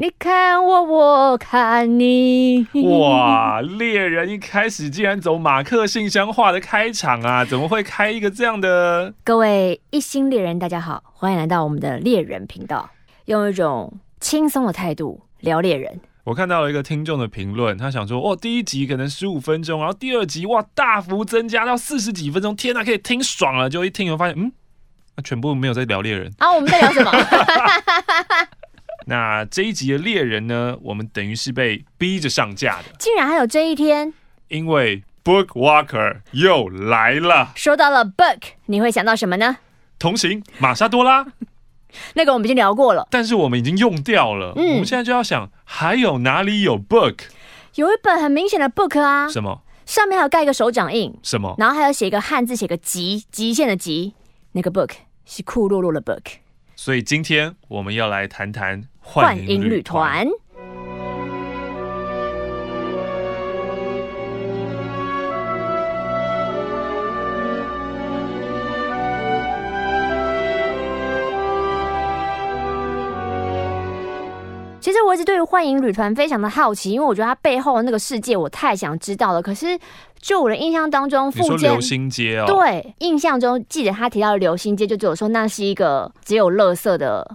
你看我，我看你。哇！猎人一开始竟然走马克信箱化的开场啊，怎么会开一个这样的？各位一心猎人，大家好，欢迎来到我们的猎人频道，用一种轻松的态度聊猎人。我看到了一个听众的评论，他想说：哦，第一集可能十五分钟，然后第二集哇大幅增加到四十几分钟，天哪，可以听爽了！就一听，我发现，嗯，全部没有在聊猎人啊，我们在聊什么？那这一集的猎人呢？我们等于是被逼着上架的，竟然还有这一天，因为 Book Walker 又来了。说到了 Book，你会想到什么呢？同行玛莎多拉，那个我们已经聊过了，但是我们已经用掉了。嗯，我们现在就要想，还有哪里有 Book？有一本很明显的 Book 啊，什么？上面还有盖一个手掌印，什么？然后还有写一个汉字，写个极极限的极，那个 Book 是酷洛洛的 Book。所以今天我们要来谈谈。幻影旅团。其实我一直对于幻影旅团非常的好奇，因为我觉得它背后的那个世界我太想知道了。可是。就我的印象当中，附近流星街哦，对，印象中记得他提到流星街，就只有说那是一个只有垃圾的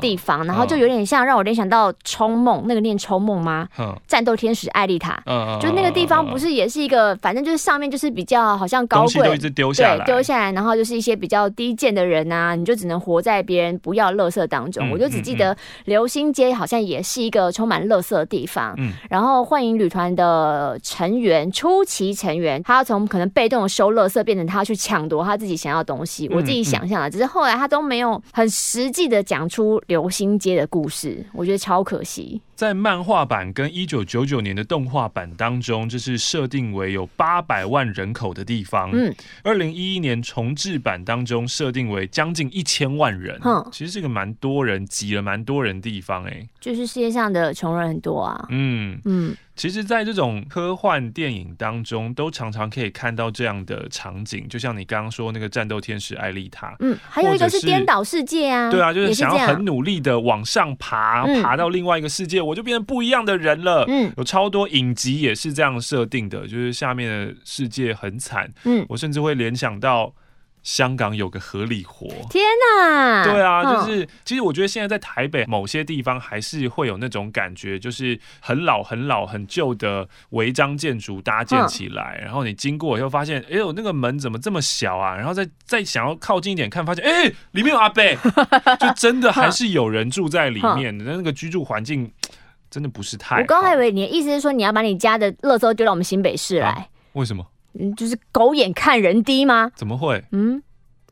地方，然后就有点像让我联想到《冲梦》，那个念《冲梦》吗？嗯。战斗天使艾丽塔，嗯就那个地方不是也是一个，反正就是上面就是比较好像高贵，都一直丢下来，丢下来，然后就是一些比较低贱的人啊，你就只能活在别人不要垃圾当中。我就只记得流星街好像也是一个充满垃圾的地方，然后幻影旅团的成员初期成。成员，他要从可能被动的收垃圾，变成他要去抢夺他自己想要的东西。我自己想象了，只是后来他都没有很实际的讲出流星街的故事，我觉得超可惜。在漫画版跟一九九九年的动画版当中，这是设定为有八百万人口的地方。嗯，二零一一年重制版当中设定为将近一千万人。嗯，其实是个蛮多人挤了蛮多人地方哎，就是世界上的穷人很多啊。嗯嗯。其实，在这种科幻电影当中，都常常可以看到这样的场景，就像你刚刚说那个战斗天使艾丽塔，嗯，还有一个是颠倒世界啊，对啊，就是想要很努力的往上爬，爬到另外一个世界，我就变成不一样的人了。嗯，有超多影集也是这样设定的，就是下面的世界很惨。嗯，我甚至会联想到。香港有个合理活，天哪！对啊，就是其实我觉得现在在台北某些地方还是会有那种感觉，就是很老、很老、很旧的违章建筑搭建起来，然后你经过以后发现，哎呦，那个门怎么这么小啊？然后再再想要靠近一点看，发现哎，里面有阿贝，就真的还是有人住在里面的，那个居住环境真的不是太……我刚还以为你的意思是说你要把你家的垃圾丢到我们新北市来？为什么？嗯，就是狗眼看人低吗？怎么会？嗯，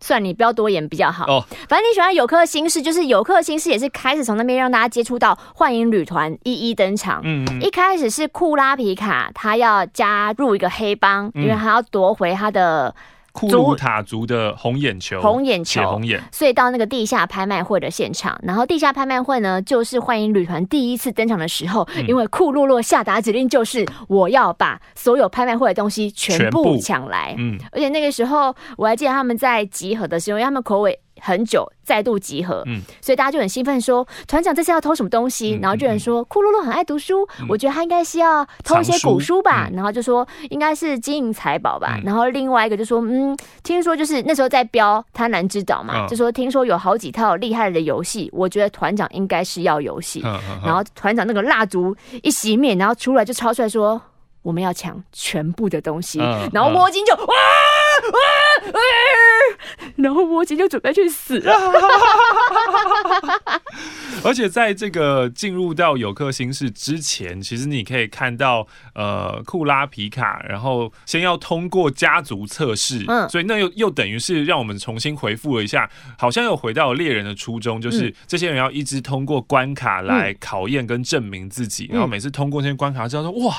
算你不要多言比较好。哦，反正你喜欢有客心事，就是有客心事也是开始从那边让大家接触到幻影旅团一一登场。嗯嗯，一开始是库拉皮卡，他要加入一个黑帮，因为他要夺回他的。库鲁塔族的红眼球，红眼球，红眼，所以到那个地下拍卖会的现场，然后地下拍卖会呢，就是幻影旅团第一次登场的时候，因为库洛洛下达指令，就是我要把所有拍卖会的东西全部抢来，嗯，而且那个时候我还记得他们在集合的时候，因为他们口尾。很久再度集合，嗯，所以大家就很兴奋，说团长这次要偷什么东西？然后就有人说库洛洛很爱读书，我觉得他应该是要偷一些古书吧。然后就说应该是金银财宝吧。然后另外一个就说，嗯，听说就是那时候在标贪婪之岛嘛，就说听说有好几套厉害的游戏，我觉得团长应该是要游戏。然后团长那个蜡烛一熄灭，然后出来就超出来说我们要抢全部的东西。然后摸金就哇。然后魔晶就准备去死了。而且在这个进入到有克星市之前，其实你可以看到，呃，库拉皮卡，然后先要通过家族测试，嗯，所以那又又等于是让我们重新回复了一下，好像又回到猎人的初衷，就是这些人要一直通过关卡来考验跟证明自己，然后每次通过这些关卡之后说，哇，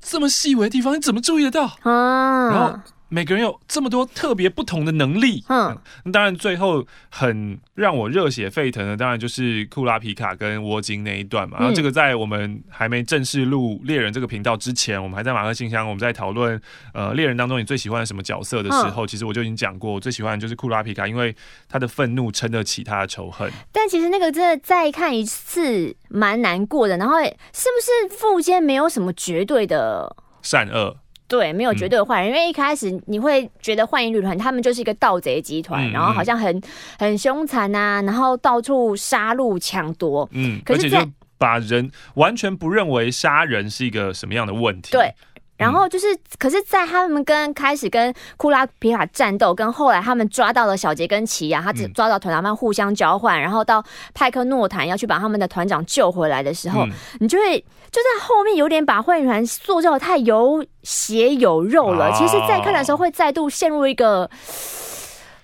这么细微的地方你怎么注意得到？啊，然后。每个人有这么多特别不同的能力。嗯，那当然最后很让我热血沸腾的，当然就是库拉皮卡跟沃金那一段嘛。然后这个在我们还没正式录猎人这个频道之前，我们还在马克信箱，我们在讨论呃猎人当中你最喜欢什么角色的时候，其实我就已经讲过，我最喜欢的就是库拉皮卡，因为他的愤怒撑得起他的仇恨。但其实那个真的再看一次蛮难过的。然后是不是附间没有什么绝对的善恶？对，没有绝对的坏人，因为一开始你会觉得幻影旅团他们就是一个盗贼集团，然后好像很很凶残啊，然后到处杀戮抢夺，嗯，而且就把人完全不认为杀人是一个什么样的问题，对。然后就是，可是，在他们跟开始跟库拉皮卡战斗，跟后来他们抓到了小杰跟奇亚，他只抓到团长们互相交换，然后到派克诺坦要去把他们的团长救回来的时候，你就会就在后面有点把幻影团塑造太有血有肉了。其实，在看的时候会再度陷入一个，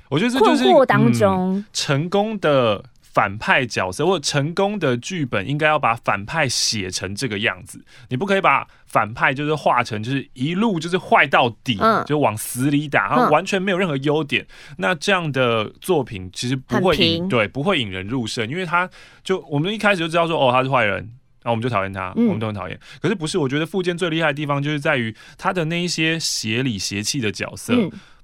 我觉得困惑当中，成功的。反派角色或成功的剧本应该要把反派写成这个样子，你不可以把反派就是画成就是一路就是坏到底，就往死里打，然后完全没有任何优点。那这样的作品其实不会引对不会引人入胜，因为他就我们一开始就知道说哦他是坏人，然后我们就讨厌他，我们都很讨厌。可是不是？我觉得富坚最厉害的地方就是在于他的那一些邪里邪气的角色，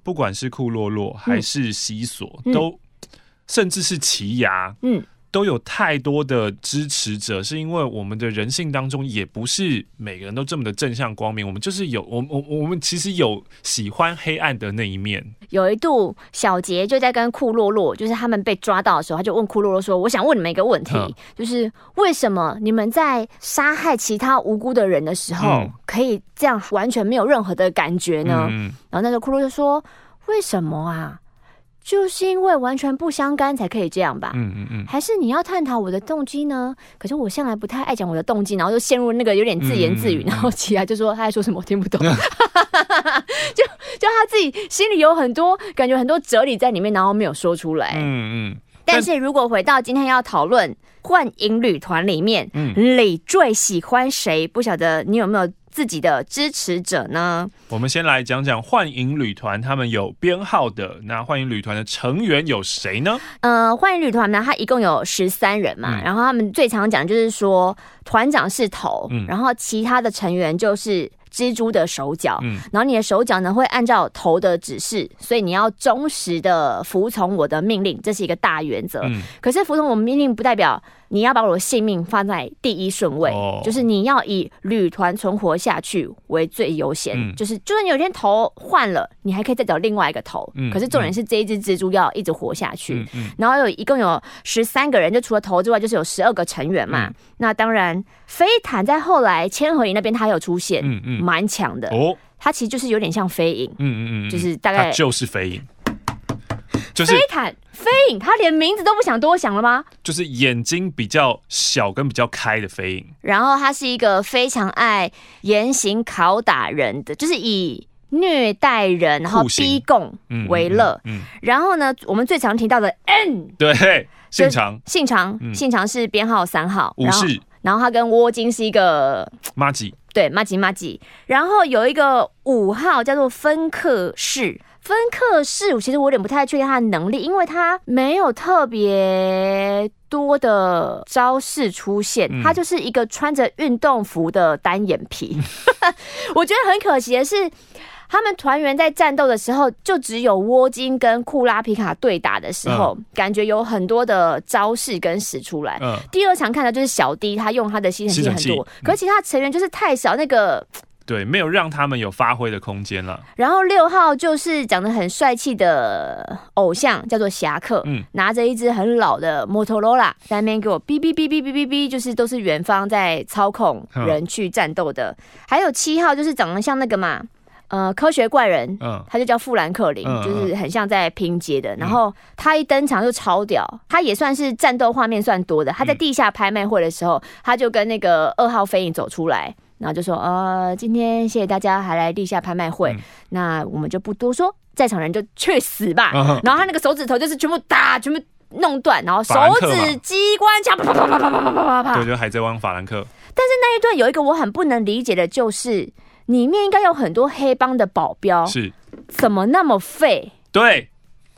不管是库洛洛还是西索都。甚至是奇牙，嗯，都有太多的支持者，是因为我们的人性当中也不是每个人都这么的正向光明，我们就是有，我我我们其实有喜欢黑暗的那一面。有一度，小杰就在跟库洛洛，就是他们被抓到的时候，他就问库洛洛说：“我想问你们一个问题，就是为什么你们在杀害其他无辜的人的时候，可以这样完全没有任何的感觉呢？”然后那时候库洛就说：“为什么啊？”就是因为完全不相干才可以这样吧？嗯嗯嗯，还是你要探讨我的动机呢？可是我向来不太爱讲我的动机，然后就陷入那个有点自言自语，然后起来就说他在说什么我听不懂，就就他自己心里有很多感觉，很多哲理在里面，然后没有说出来。嗯嗯。但是如果回到今天要讨论幻影旅团里面，李最喜欢谁？不晓得你有没有？自己的支持者呢？我们先来讲讲幻影旅团，他们有编号的。那幻影旅团的成员有谁呢？呃，幻影旅团呢，它一共有十三人嘛。然后他们最常讲就是说，团长是头，然后其他的成员就是蜘蛛的手脚。然后你的手脚呢，会按照头的指示，所以你要忠实的服从我的命令，这是一个大原则。可是服从我们命令，不代表。你要把我的性命放在第一顺位，就是你要以旅团存活下去为最优先。就是，就算你有一天头换了，你还可以再找另外一个头。可是重点是这一只蜘蛛要一直活下去。然后有一共有十三个人，就除了头之外，就是有十二个成员嘛。那当然，飞毯在后来千和营那边他有出现，蛮强的。哦，他其实就是有点像飞影。嗯嗯嗯，就是大概就是飞影。飞毯飞影，他连名字都不想多想了吗？就是眼睛比较小跟比较开的飞影。然后他是一个非常爱严刑拷打人的，就是以虐待人然后逼供为乐。嗯，然后呢，我们最常提到的 N，对，姓长，姓长，姓长是编号三号，武士。然后他跟窝金是一个马吉，对，马吉马吉。然后有一个五号叫做芬克士。芬克士，其实我有点不太确定他的能力，因为他没有特别多的招式出现，他就是一个穿着运动服的单眼皮。我觉得很可惜的是，他们团员在战斗的时候，就只有窝金跟库拉皮卡对打的时候，感觉有很多的招式跟使出来。第二场看的就是小 D，他用他的吸尘器很多，可是其他成员就是太少那个。对，没有让他们有发挥的空间了。然后六号就是长得很帅气的偶像，叫做侠客，嗯，拿着一只很老的摩托罗拉在那边给我哔哔哔哔哔哔哔，就是都是远方在操控人去战斗的。还有七号就是长得像那个嘛，呃，科学怪人，嗯，他就叫富兰克林，就是很像在拼接的。然后他一登场就超屌，他也算是战斗画面算多的。他在地下拍卖会的时候，他就跟那个二号飞影走出来。然后就说，呃，今天谢谢大家还来地下拍卖会，那我们就不多说，在场人就去死吧。然后他那个手指头就是全部打，全部弄断，然后手指机关枪啪啪啪啪啪啪啪啪啪。对，就海贼王法兰克。但是那一段有一个我很不能理解的，就是里面应该有很多黑帮的保镖，是，怎么那么废？对，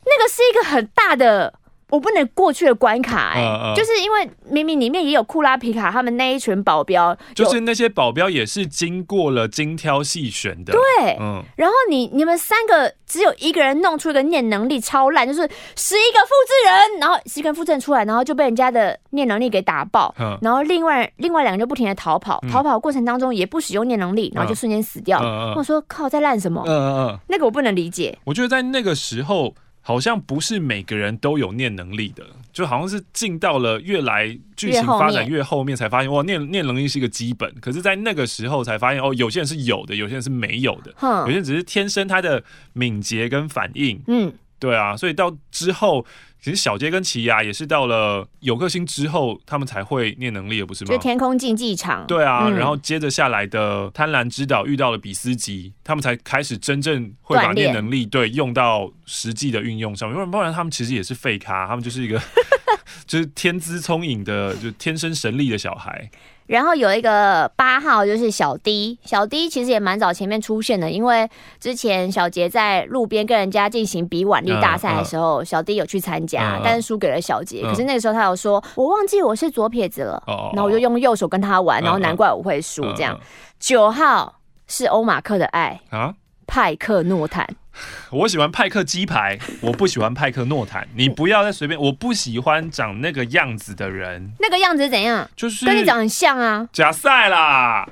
那个是一个很大的。我不能过去的关卡，哎，就是因为明明里面也有库拉皮卡他们那一群保镖，就是那些保镖也是经过了精挑细选的，对，嗯。然后你你们三个只有一个人弄出一个念能力超烂，就是十一个复制人，然后十一个复制人出来，然后就被人家的念能力给打爆，然后另外另外两个就不停的逃跑，逃跑过程当中也不使用念能力，然后就瞬间死掉。我说靠，在烂什么？嗯嗯嗯，那个我不能理解。我觉得在那个时候。好像不是每个人都有念能力的，就好像是进到了越来剧情发展越后面才发现，哇，念念能力是一个基本。可是，在那个时候才发现，哦，有些人是有的，有些人是没有的，有些人只是天生他的敏捷跟反应。嗯，对啊，所以到之后。其实小杰跟奇亚也是到了有克星之后，他们才会念能力的，不是吗？就天空竞技场。对啊，然后接着下来的贪婪之岛遇到了比斯吉，他们才开始真正会把念能力对用到实际的运用上面。不然不然，他们其实也是废咖，他们就是一个 就是天资聪颖的，就天生神力的小孩。然后有一个八号就是小 D，小 D 其实也蛮早前面出现的，因为之前小杰在路边跟人家进行比腕力大赛的时候，小 D 有去参加，但是输给了小杰。可是那个时候他有说，我忘记我是左撇子了，然后我就用右手跟他玩，然后难怪我会输这样。九号是欧马克的爱啊，派克诺坦。我喜欢派克鸡排，我不喜欢派克诺坦。你不要再随便，我不喜欢长那个样子的人。那个样子怎样？就是跟你长很像啊。假赛啦！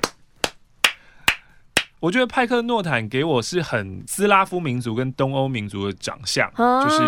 我觉得派克诺坦给我是很斯拉夫民族跟东欧民族的长相，就是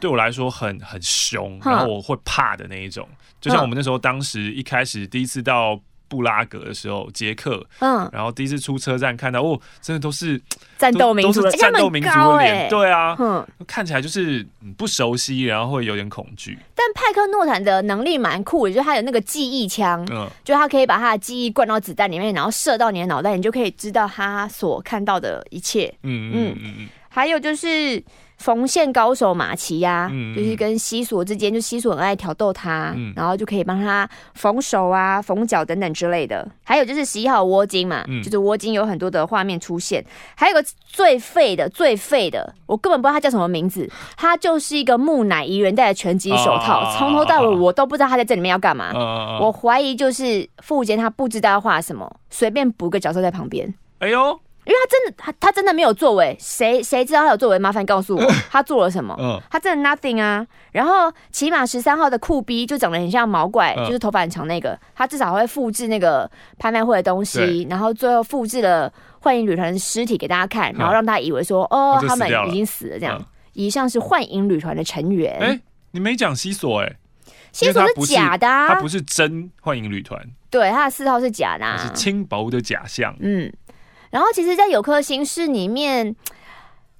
对我来说很很凶，然后我会怕的那一种。就像我们那时候当时一开始第一次到。布拉格的时候，捷克，嗯，然后第一次出车站看到，哦，真的都是 战斗民族，战斗民族的脸，对啊，嗯，看起来就是不熟悉，然后会有点恐惧。但派克诺坦的能力蛮酷的，就是他有那个记忆枪，嗯，就他可以把他的记忆灌到子弹里面，然后射到你的脑袋，你就可以知道他所看到的一切。嗯嗯嗯嗯，还有就是。缝线高手马奇呀，就是跟西索之间，就西索很爱挑逗他，然后就可以帮他缝手啊、缝脚等等之类的。还有就是十一号窝金嘛，就是窝金有很多的画面出现。还有个最废的、最废的，我根本不知道他叫什么名字，他就是一个木乃伊人戴的拳击手套，从头到尾我都不知道他在这里面要干嘛。我怀疑就是富坚他不知道要画什么，随便补个角色在旁边。哎呦！因为他真的，他他真的没有作为，谁谁知道他有作为？麻烦告诉我，他做了什么？嗯，他真的 nothing 啊。然后起码十三号的酷逼就长得很像毛怪，就是头发很长那个，他至少会复制那个拍卖会的东西，然后最后复制了幻影旅团的尸体给大家看，然后让大家以为说，哦，他们已经死了，这样。以上是幻影旅团的成员。哎，你没讲西索哎，西索是假的，他不是真幻影旅团。对，他的四号是假的，是轻薄的假象。嗯。然后，其实，在有颗心事里面，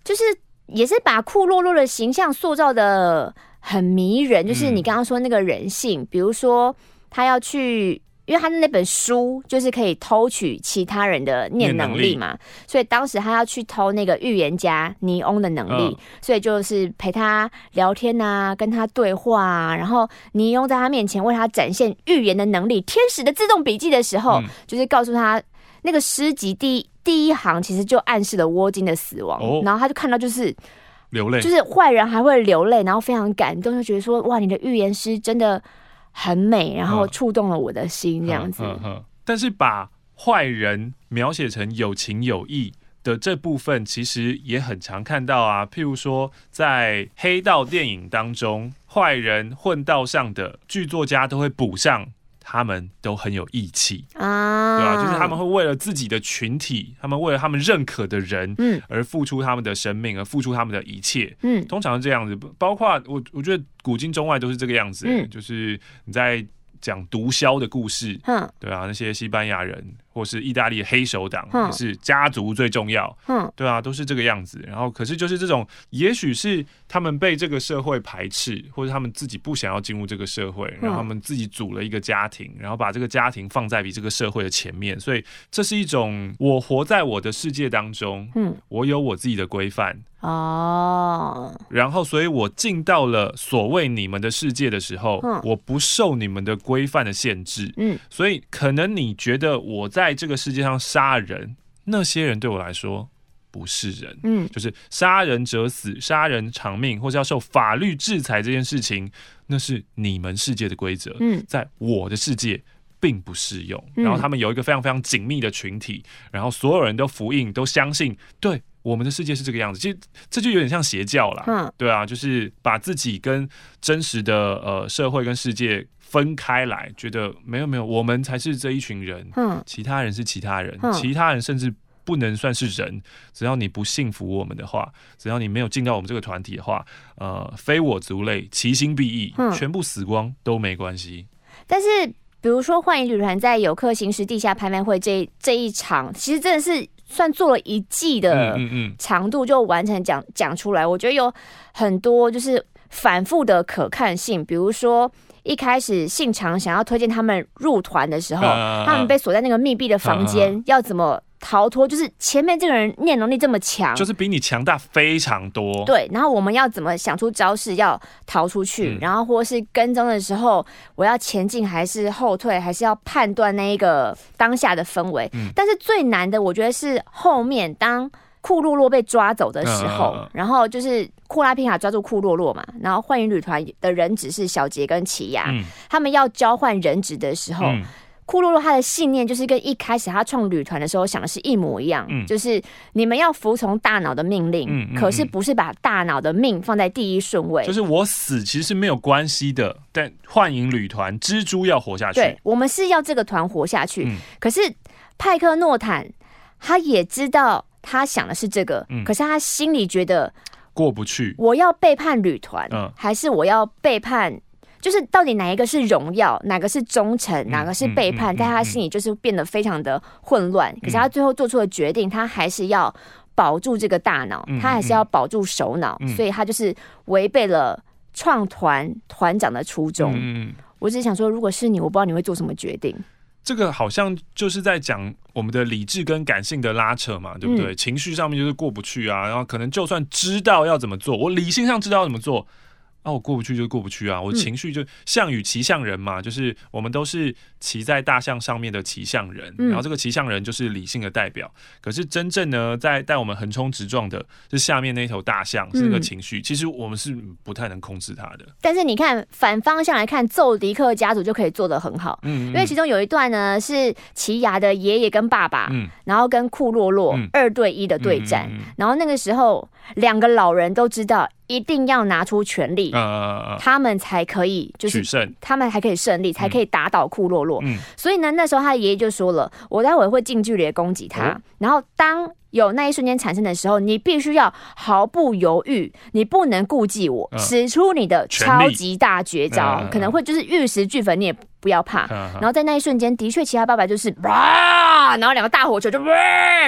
就是也是把库洛洛的形象塑造的很迷人。就是你刚刚说那个人性，比如说他要去，因为他的那本书就是可以偷取其他人的念能力嘛，所以当时他要去偷那个预言家尼翁的能力，所以就是陪他聊天啊，跟他对话啊。然后尼翁在他面前为他展现预言的能力，天使的自动笔记的时候，就是告诉他那个诗集第。第一行其实就暗示了窝金的死亡，然后他就看到就是流泪，就是坏人还会流泪，然后非常感动，就觉得说哇，你的预言师真的很美，然后触动了我的心这样子。但是把坏人描写成有情有义的这部分，其实也很常看到啊。譬如说在黑道电影当中，坏人混道上的剧作家都会补上。他们都很有义气啊，对吧？就是他们会为了自己的群体，他们为了他们认可的人，嗯，而付出他们的生命，而付出他们的一切，嗯，通常是这样子。包括我，我觉得古今中外都是这个样子，嗯，就是你在讲毒枭的故事，嗯，对啊，那些西班牙人。或是意大利黑手党，也是家族最重要，嗯，对啊，都是这个样子。然后，可是就是这种，也许是他们被这个社会排斥，或者他们自己不想要进入这个社会，然后他们自己组了一个家庭，然后把这个家庭放在比这个社会的前面。所以，这是一种我活在我的世界当中，嗯，我有我自己的规范哦。然后，所以我进到了所谓你们的世界的时候，我不受你们的规范的限制，嗯，所以可能你觉得我在。这个世界上杀人，那些人对我来说不是人。嗯就是杀人者死，杀人偿命，或是要受法律制裁这件事情，那是你们世界的规则，嗯在我的世界并不适用。嗯然后他们有一个非常非常紧密的群体，然后所有人都服膺，都相信，对我们的世界是这个样子。其实这就有点像邪教啦，嗯对啊，就是把自己跟真实的呃社会跟世界分开来，觉得没有没有，我们才是这一群人，嗯其他人是其他人，嗯其他人甚至不能算是人。只要你不信服我们的话，只要你没有进到我们这个团体的话，呃，非我族类，其心必异，嗯全部死光都没关系。但是比如说幻影旅团在游客行驶地下拍卖会这这一场，其实真的是算做了一季的长度就完成讲讲出来，我觉得有很多就是反复的可看性，比如说。一开始信长想要推荐他们入团的时候，啊他们被锁在那个密闭的房间，要怎么逃脱？就是前面这个人念能力这么强，就是比你强大非常多。对，然后我们要怎么想出招式要逃出去？嗯然后或是跟踪的时候，我要前进还是后退，还是要判断那一个当下的氛围？嗯但是最难的，我觉得是后面当库洛洛被抓走的时候，然后就是库拉皮卡抓住库洛洛嘛，然后幻影旅团的人质是小杰跟奇亚，嗯他们要交换人质的时候。嗯库洛洛他的信念就是跟一开始他创旅团的时候想的是一模一样，嗯就是你们要服从大脑的命令，嗯嗯可是不是把大脑的命放在第一顺位。就是我死其实是没有关系的，但幻影旅团蜘蛛要活下去。对，我们是要这个团活下去，嗯可是派克诺坦他也知道他想的是这个，嗯可是他心里觉得过不去。我要背叛旅团，嗯还是我要背叛？就是到底哪一个是荣耀，哪个是忠诚，哪个是背叛，在他心里就是变得非常的混乱。可是他最后做出的决定，他还是要保住这个大脑，嗯他还是要保住首脑，嗯所以他就是违背了创团团长的初衷。嗯，我只是想说，如果是你，我不知道你会做什么决定。这个好像就是在讲我们的理智跟感性的拉扯嘛，对不对？情绪上面就是过不去啊，然后可能就算知道要怎么做，我理性上知道要怎么做。啊，我过不去就过不去啊！我情绪就象与骑象人嘛，就是我们都是骑在大象上面的骑象人，嗯然后这个骑象人就是理性的代表。可是真正呢，在带我们横冲直撞的是下面那一头大象，是那个嗯情绪。其实我们是不太能控制它的。但是你看反方向来看，奏迪克家族就可以做得很好。嗯，因为其中有一段呢是奇亚的爷爷跟爸爸，嗯然后跟库洛洛嗯二对一的对战，然后那个时候两个老人都知道一定要拿出全力，呃，他们才可以就是取胜。他们才可以胜利，才可以打倒库洛洛。嗯所以呢，那时候他的爷爷就说了：“我待会会近距离的攻击他，哦然后当有那一瞬间产生的时候，你必须要毫不犹豫，你不能顾忌我，嗯使出你的超级大绝招，嗯可能会就是玉石俱焚，你也不要怕。然然后在那一瞬间，的确，其他爸爸就是哇，然后两个大火球就哇，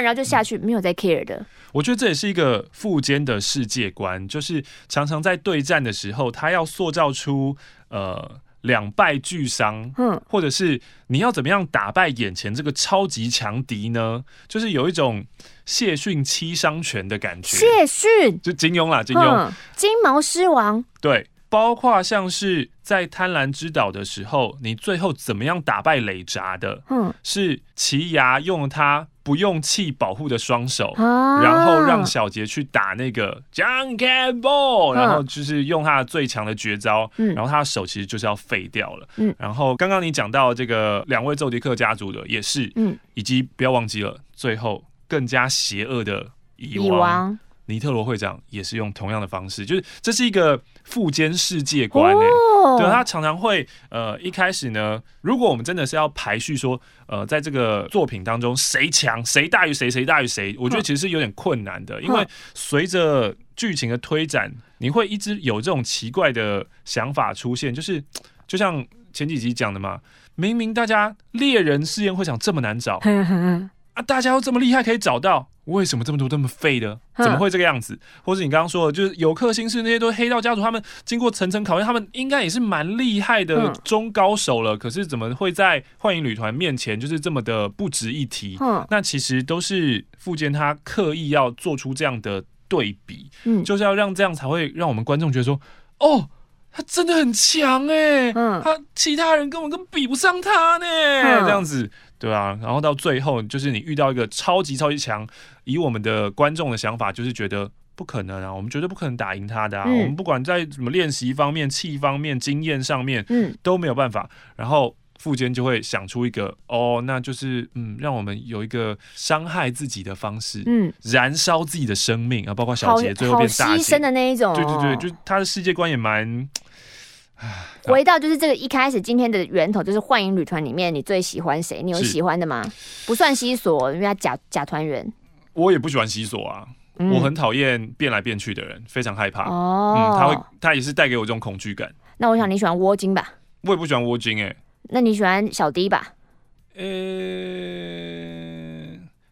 然后就下去，没有在 care 的。我觉得这也是一个富坚的世界观，就是常常在对战的时候，他要塑造出呃两败俱伤，嗯，或者是你要怎么样打败眼前这个超级强敌呢？就是有一种谢逊七伤拳的感觉，谢逊，就金庸啦，金庸、嗯，金毛狮王，对。包括像是在贪婪之岛的时候，你最后怎么样打败雷扎的？嗯是奇牙用他不用气保护的双手，啊。然后让小杰去打那个 Ball，嗯。然后就是用他的最强的绝招，嗯。然后他的手其实就是要废掉了。嗯。然后刚刚你讲到这个两位奏迪克家族的也是，嗯，以及不要忘记了，最后更加邪恶的蚁蚁王王。尼特罗会长也是用同样的方式，就是这是一个富坚世界观对，他常常会呃，一开始呢，如果我们真的是要排序说，呃，在这个作品当中谁强，谁大于谁，谁大于谁，我觉得其实是有点困难的，因为随着剧情的推展，你会一直有这种奇怪的想法出现，就是就像前几集讲的嘛，明明大家猎人试验会场这么难找 啊，大家都这么厉害可以找到。为什么这么多这么废的？嗯怎么会这个样子？或是你刚刚说的，就是有克星是那些都是黑道家族，他们经过层层考验，他们应该也是蛮厉害的嗯中高手了。可是怎么会在幻影旅团面前就是这么的不值一提？嗯那其实都是富坚他刻意要做出这样的对比，嗯，就是要让这样才会让我们观众觉得说，哦，他真的很强哎，嗯他其他人根本跟比不上他呢，嗯这样子，对啊，然后到最后就是你遇到一个超级超级强，以我们的观众的想法，就是觉得不可能啊，我们绝对不可能打赢他的啊，嗯我们不管在什么练习方面、气方面、经验上面嗯，都没有办法，然后。富坚就会想出一个哦，那就是嗯，让我们有一个伤害自己的方式，嗯，燃烧自己的生命啊，包括小杰最后好变牺牲，的那一种、哦。对对对，就他的世界观也蛮回到就是这个一开始今天的源头，就是幻影旅团里面你最喜欢谁？你有喜欢的吗？不算西索，因为他假假团员。我也不喜欢西索啊，嗯我很讨厌变来变去的人，非常害怕。哦、嗯，他会，他也是带给我这种恐惧感。那我想你喜欢窝精吧？我也不喜欢蜗精哎、那你喜欢小 D 吧？呃、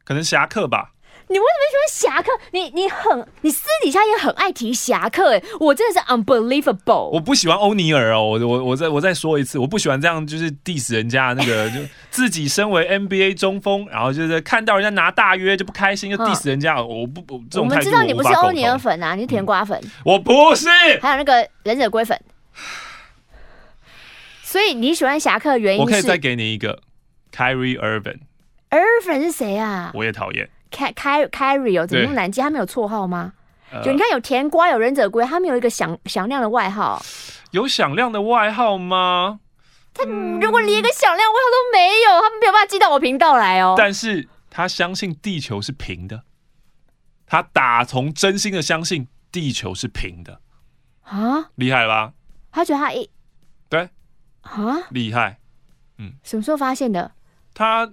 可能侠客吧。你为什么喜欢侠客？你你很，你私底下也很爱提侠客哎，我真的是 unbelievable。我不喜欢欧尼尔哦，我我我再我再说一次，我不喜欢这样就是 diss 人家那个，就自己身为 NBA 中锋，然后就是看到人家拿大约就不开心，就 diss 人家，我不我这我们知道你不是欧尼尔。粉啊，你是甜瓜粉，我不是，还有那个忍者龟粉。所以你喜欢侠客的原因是我可以再给你一个 Kyrie Irving，Irvin 是谁啊？我也讨厌。开开 Carry 哦，怎么那么对难记？他们有绰号吗？呃就你看有甜瓜，有忍者龟，他们有一个响响亮的外号。有响亮的外号吗？他如果连一个响亮外号都没有，他们没有办法寄到我频道来哦。但是他相信地球是平的，他打从真心的相信地球是平的，啊，厉害了吧？他觉得他一对，啊，厉害。嗯什么时候发现的？他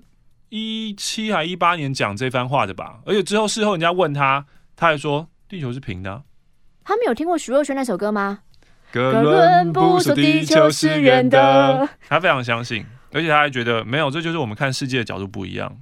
一七还一八年讲这番话的吧？而且之后事后人家问他，他还说地球是平的啊、他们有听过徐若瑄那首歌吗？哥伦布说地球是圆的。他非常相信，而且他还觉得没有，这就是我们看世界的角度不一样，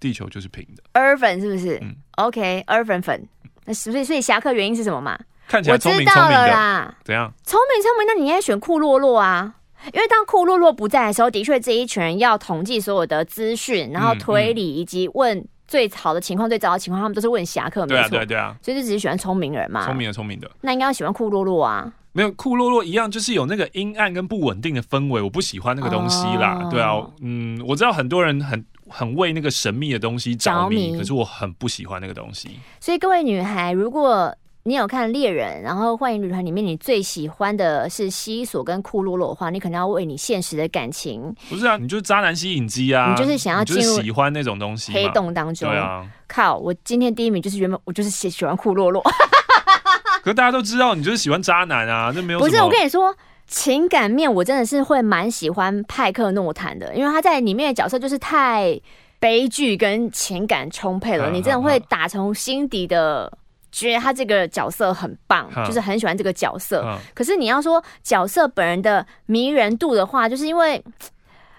地球就是平的。Irvin 是不是、嗯 o k Irvin 粉。那所以所以侠客原因是什么嘛？看起来聪明聪明的，啦，怎样？聪明聪明，那你应该选库洛洛啊。因为当库洛洛不在的时候，的确这一群人要统计所有的资讯，然后嗯推理以及问最好的情况、最糟的情况，他们都是问侠客，对啊。对啊，对啊，所以就只是喜欢聪明人嘛。聪明的，聪明的。那应该要喜欢库洛洛啊。没有库洛洛一样，就是有那个阴暗跟不稳定的氛围，我不喜欢那个东西啦。哦对啊，嗯，我知道很多人很很为那个神秘的东西着迷可是我很不喜欢那个东西。所以各位女孩，如果你有看猎人，然后幻影旅团里面你最喜欢的是西索跟库洛洛的话，你可能要为你现实的感情不是啊，你就是渣男吸引机啊，你就是想要进入喜欢那种东西黑。洞当中。对啊，靠！我今天第一名就是原本我就是喜喜欢库洛洛，可是大家都知道你就是喜欢渣男啊，那没有不是我跟你说。情感面我真的是会蛮喜欢派克诺坦的，因为他在里面的角色就是太悲剧跟情感充沛了，嗯你真的会嗯打从心底的觉得他这个角色很棒，嗯就是很喜欢这个角色。嗯，可是你要说角色本人的迷人度的话，就是因为，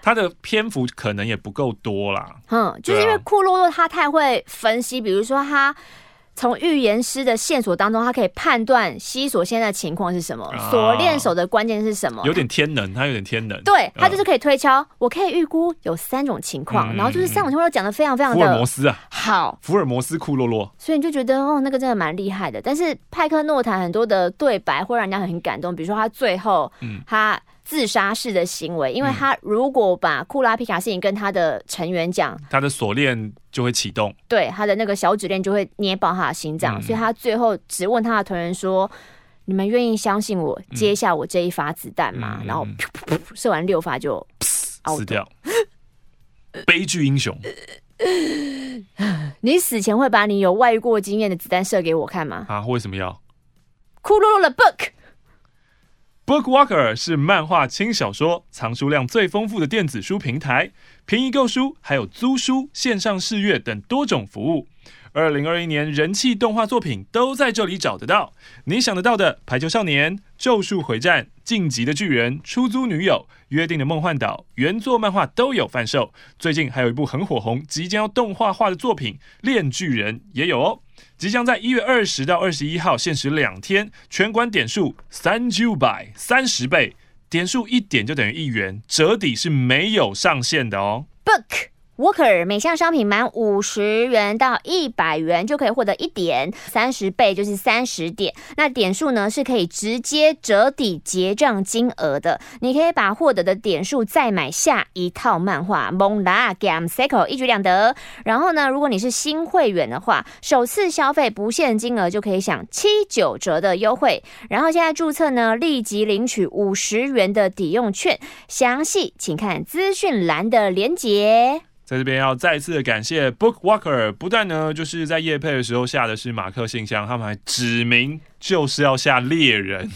他的篇幅可能也不够多啦。嗯，就是因为库洛洛他太会分析，比如说他从预言师的线索当中，他可以判断西索现在的情况是什么，啊。锁链手的关键是什么，有点天能，他有点天能。对他就是嗯可以推敲，我可以预估有三种情况，嗯然后就是三种情况都讲的非常非常的福尔摩斯啊，好，福尔摩斯库洛洛，所以你就觉得哦，那个真的蛮厉害的。但是派克诺坦很多的对白会让人家很感动，比如说他最后嗯。他自杀式的行为，因为他如果把库拉皮卡事情跟他的成员讲，他的锁链就会启动。对他的那个小指链就会捏爆他的心脏，嗯所以他最后只问他的团员说。你们愿意相信我接下我这一发子弹吗？嗯然后嗯噗噗噗射完六发就死掉，悲剧英雄 你死前会把你有外遇过经验的子弹射给我看吗？啊！为什么要库洛洛的 book，？Bookwalker 是漫画轻小说藏书量最丰富的电子书平台，便宜购书，还有租书、线上试阅等多种服务。二零二一年人气动画作品都在这里找得到，你想得到的《排球少年》《咒术回战》《晋级的巨人》《出租女友》《约定的梦幻岛》原作漫画都有贩售。最近还有一部很火红、即将要动画化的作品《恋巨人》也有哦。即将在一月二十到二十一号限时两天，全馆点数三九百三十倍，点数一点就等于一元，折抵是没有上限的哦。book Walker 每项商品满五十元到一百元就可以获得一点，三十倍就是三十点。那点数呢是可以直接折抵结账金额的，你可以把获得的点数再买下一套漫画，蒙拉 Game Cycle 一举两得。然后呢，如果你是新会员的话，首次消费不限金额就可以享七九折的优惠。然后现在注册呢，立即领取五十元的抵用券，详细请看资讯栏的连结。在这边要再次的感谢 Bookwalker，不但呢就是在夜配的时候下的是马克信箱，他们还指明就是要下猎人。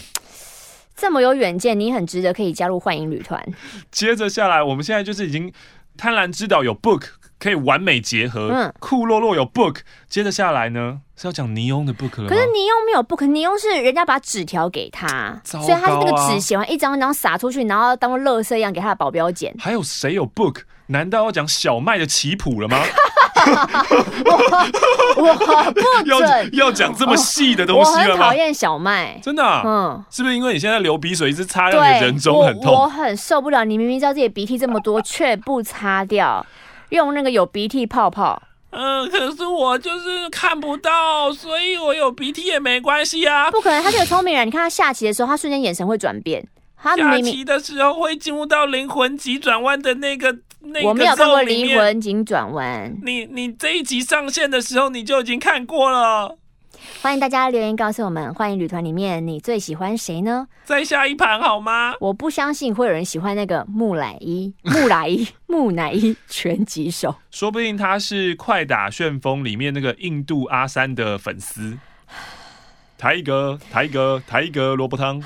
这么有远见，你很值得可以加入幻影旅团。接着下来，我们现在就是已经贪婪之岛有 Book 可以完美结合，嗯，库洛洛有 Book，接着下来呢是要讲尼翁的 Book 了。可是尼翁没有 Book，尼翁是人家把纸条给他，所以他是那个纸写完一张，然后撒出去，然后当垃圾一样给他的保镖捡。还有谁有 Book？难道要讲小麦的棋谱了吗？我 我不准要讲这么细的东西了吗？我很讨厌小麦，真的。嗯，是不是因为你现在流鼻水一直擦，让你人中很痛？我很受不了。你明明知道自己鼻涕这么多，却不擦掉，用那个有鼻涕泡泡。嗯，可是我就是看不到，所以我有鼻涕也没关系啊。不可能，他这个聪明人。你看他下棋的时候，他瞬间眼神会转变。他下棋的时候会进入到灵魂急转弯的那个。我没有看过《灵魂急转弯》。你你这一集上线的时候，你就已经看过了。欢迎大家留言告诉我们，欢迎旅团里面你最喜欢谁呢？再下一盘好吗？我不相信会有人喜欢那个木乃伊、木乃伊、木乃伊拳击手。说不定他是《快打旋风》里面那个印度阿三的粉丝。台哥，台哥，台哥萝卜汤。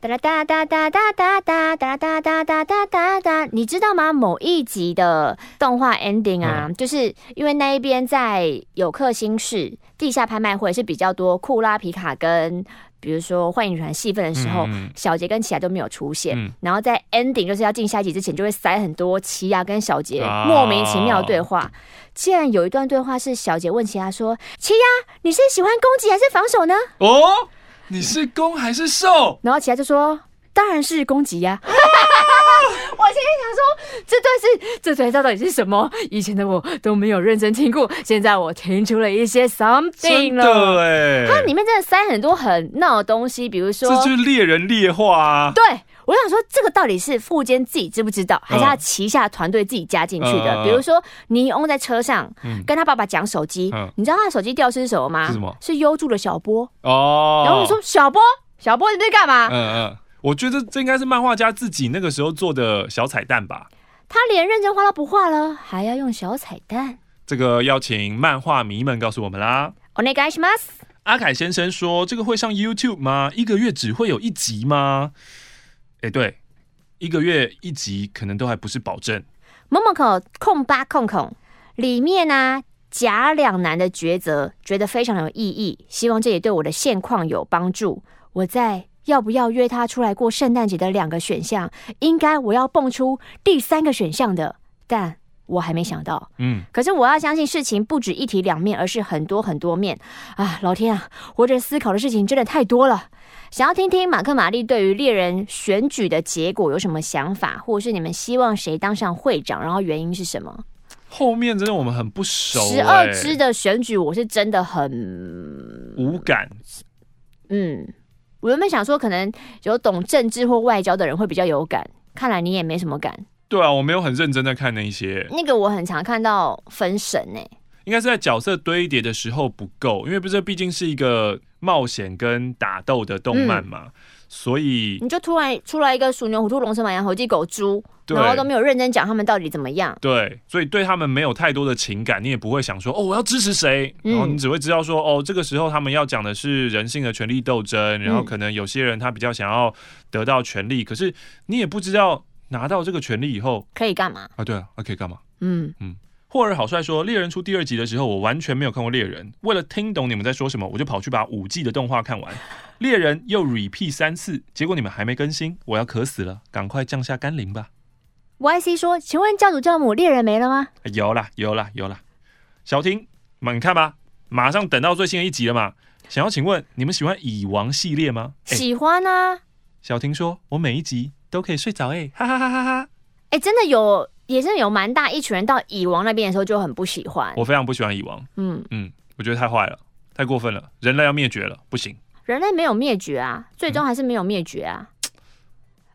哒哒哒哒哒哒哒哒哒哒哒哒哒哒，你知道吗？某一集的动画 ending 啊，就是因为那一边在有克星市地下拍卖会是比较多库拉皮卡跟比如说幻影团戏份的时候，小杰跟奇亚都没有出现。然后在 ending 就是要进下一集之前，就会塞很多奇亚跟小杰莫名其妙的对话。竟然有一段对话是小杰问奇亚说：“奇亚，你是喜欢攻击还是防守呢？”哦。你是攻还是受？然后其他就说：“当然是攻击呀！” 我心里想说：“这段是这段到底是什么？以前的我都没有认真听过，现在我听出了一些 something 了。哎，它里面真的塞很多很闹的东西，比如说，这就是猎人猎话啊！对。我想说，这个到底是富坚自己知不知道，还是他旗下团队自己加进去的？比如说，尼翁在车上跟他爸爸讲手机，你知道他的手机掉失是什么吗？是什么？是优助的小波哦。然后你说小波，小波你在干嘛？嗯嗯，我觉得这应该是漫画家自己那个时候做的小彩蛋吧。他连认真画都不画了，还要用小彩蛋？这个要请漫画迷们告诉我们啦。お願いします。阿凯先生说：“这个会上 YouTube 吗？一个月只会有一集吗？” 哎，对，一个月一集可能都还不是保证。某某口空八空空里面呢，假两难的抉择，觉得非常有意义。希望这也对我的现况有帮助。我在要不要约他出来过圣诞节的两个选项，应该我要蹦出第三个选项的，但我还没想到。嗯，可是我要相信事情不止一体两面，而是很多很多面啊！老天啊，活着思考的事情真的太多了。想要听听马克玛丽对于猎人选举的结果有什么想法，或者是你们希望谁当上会长，然后原因是什么？后面真的我们很不熟。十二支的选举，我是真的很无感。嗯，我原本想说，可能有懂政治或外交的人会比较有感，看来你也没什么感。对啊，我没有很认真在看那一些。那个我很常看到分神呢。应该是在角色堆叠的时候不够，因为不是毕竟是一个冒险跟打斗的动漫嘛，所以你就突然出来一个鼠牛虎兔龙蛇马羊猴鸡狗猪，然后都没有认真讲他们到底怎么样。对，所以对他们没有太多的情感，你也不会想说哦，我要支持谁，然后你只会知道说哦，这个时候他们要讲的是人性的权力斗争，然后可能有些人他比较想要得到权力，可是你也不知道拿到这个权利以后可以干嘛啊？对啊，可以干嘛？嗯嗯。霍尔好帅说，《猎人》出第二集的时候，我完全没有看过《猎人》。为了听懂你们在说什么，我就跑去把五季的动画看完。《猎人》又 repeat 三次，结果你们还没更新，我要渴死了！赶快降下甘霖吧。Y C 说：“请问教主教母，猎人没了吗？”有啦，有啦，有啦。小婷，你看吧，马上等到最新的一集了嘛。想要请问你们喜欢蚁王系列吗？喜欢啊。小婷说：“我每一集都可以睡着。”哎，哈哈哈哈哈。哎，真的有，也是有蛮大一群人到蚁王那边的时候就很不喜欢。我非常不喜欢蚁王，嗯嗯，我觉得太坏了，太过分了，人类要灭绝了，不行。人类没有灭绝啊，最终还是没有灭绝啊。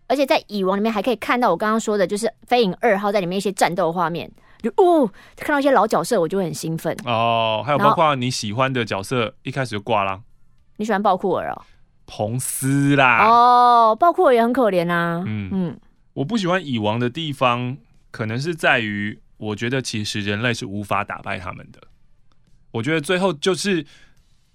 而且在蚁王里面还可以看到我刚刚说的，就是飞影二号在里面一些战斗画面，就哦，看到一些老角色，我就很兴奋哦。还有包括你喜欢的角色一开始就挂了，你喜欢暴库尔哦，彭斯啦，哦，暴库尔也很可怜啊。嗯嗯，我不喜欢蚁王的地方，可能是在于我觉得其实人类是无法打败他们的。我觉得最后就是。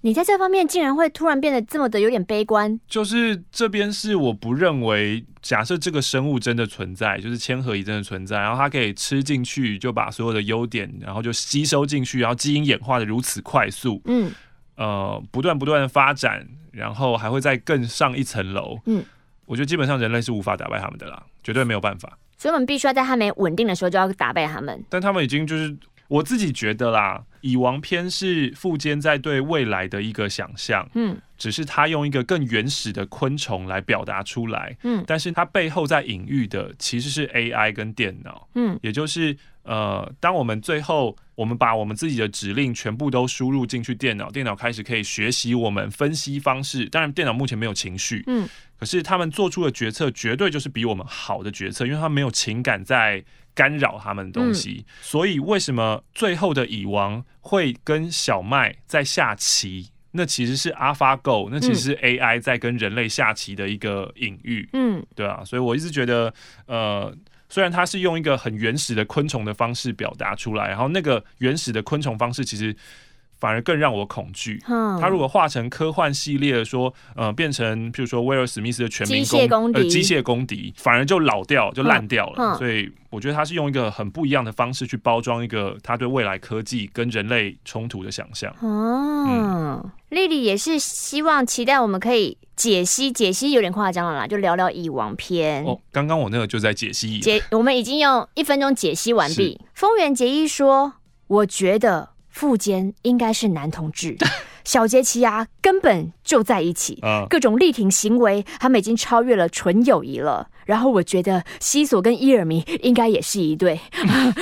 你在这方面竟然会突然变得这么的有点悲观，就是这边是我不认为，假设这个生物真的存在，就是千和蚁真的存在，然后它可以吃进去，就把所有的优点，然后就吸收进去，然后基因演化的如此快速，嗯，呃，不断不断的发展，然后还会再更上一层楼，嗯，我觉得基本上人类是无法打败他们的啦，绝对没有办法，所以我们必须要在他们稳定的时候就要打败他们，但他们已经就是。我自己觉得啦，《蚁王篇》是富坚在对未来的一个想象，嗯，只是他用一个更原始的昆虫来表达出来，嗯，但是它背后在隐喻的其实是 AI 跟电脑，嗯，也就是呃，当我们最后我们把我们自己的指令全部都输入进去电脑，电脑开始可以学习我们分析方式，当然电脑目前没有情绪，嗯，可是他们做出的决策绝对就是比我们好的决策，因为他没有情感在。干扰他们的东西，所以为什么最后的蚁王会跟小麦在下棋？那其实是 AlphaGo，那其实是 AI 在跟人类下棋的一个隐喻。嗯，对啊，所以我一直觉得，呃，虽然它是用一个很原始的昆虫的方式表达出来，然后那个原始的昆虫方式其实。反而更让我恐惧。他如果画成科幻系列，说呃变成譬如说威尔史密斯的全民公呃机械公敌，反而就老掉就烂掉了。所以我觉得他是用一个很不一样的方式去包装一个他对未来科技跟人类冲突的想象。哦，丽丽也是希望期待我们可以解析解析，有点夸张了啦，就聊聊蚁王篇。哦，刚刚我那个就在解析解，我们已经用一分钟解析完毕。丰原结衣说：“我觉得。”富坚应该是男同志，小杰奇亚根本就在一起，各种力挺行为，他们已经超越了纯友谊了。然后我觉得西索跟伊尔明应该也是一对，